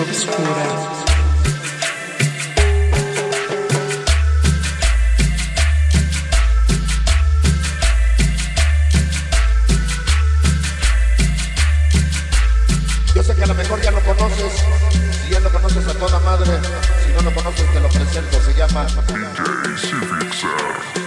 Obscura. Yo sé que a lo mejor ya lo conoces, si ya lo conoces a toda madre, si no lo conoces te lo presento, se llama DJ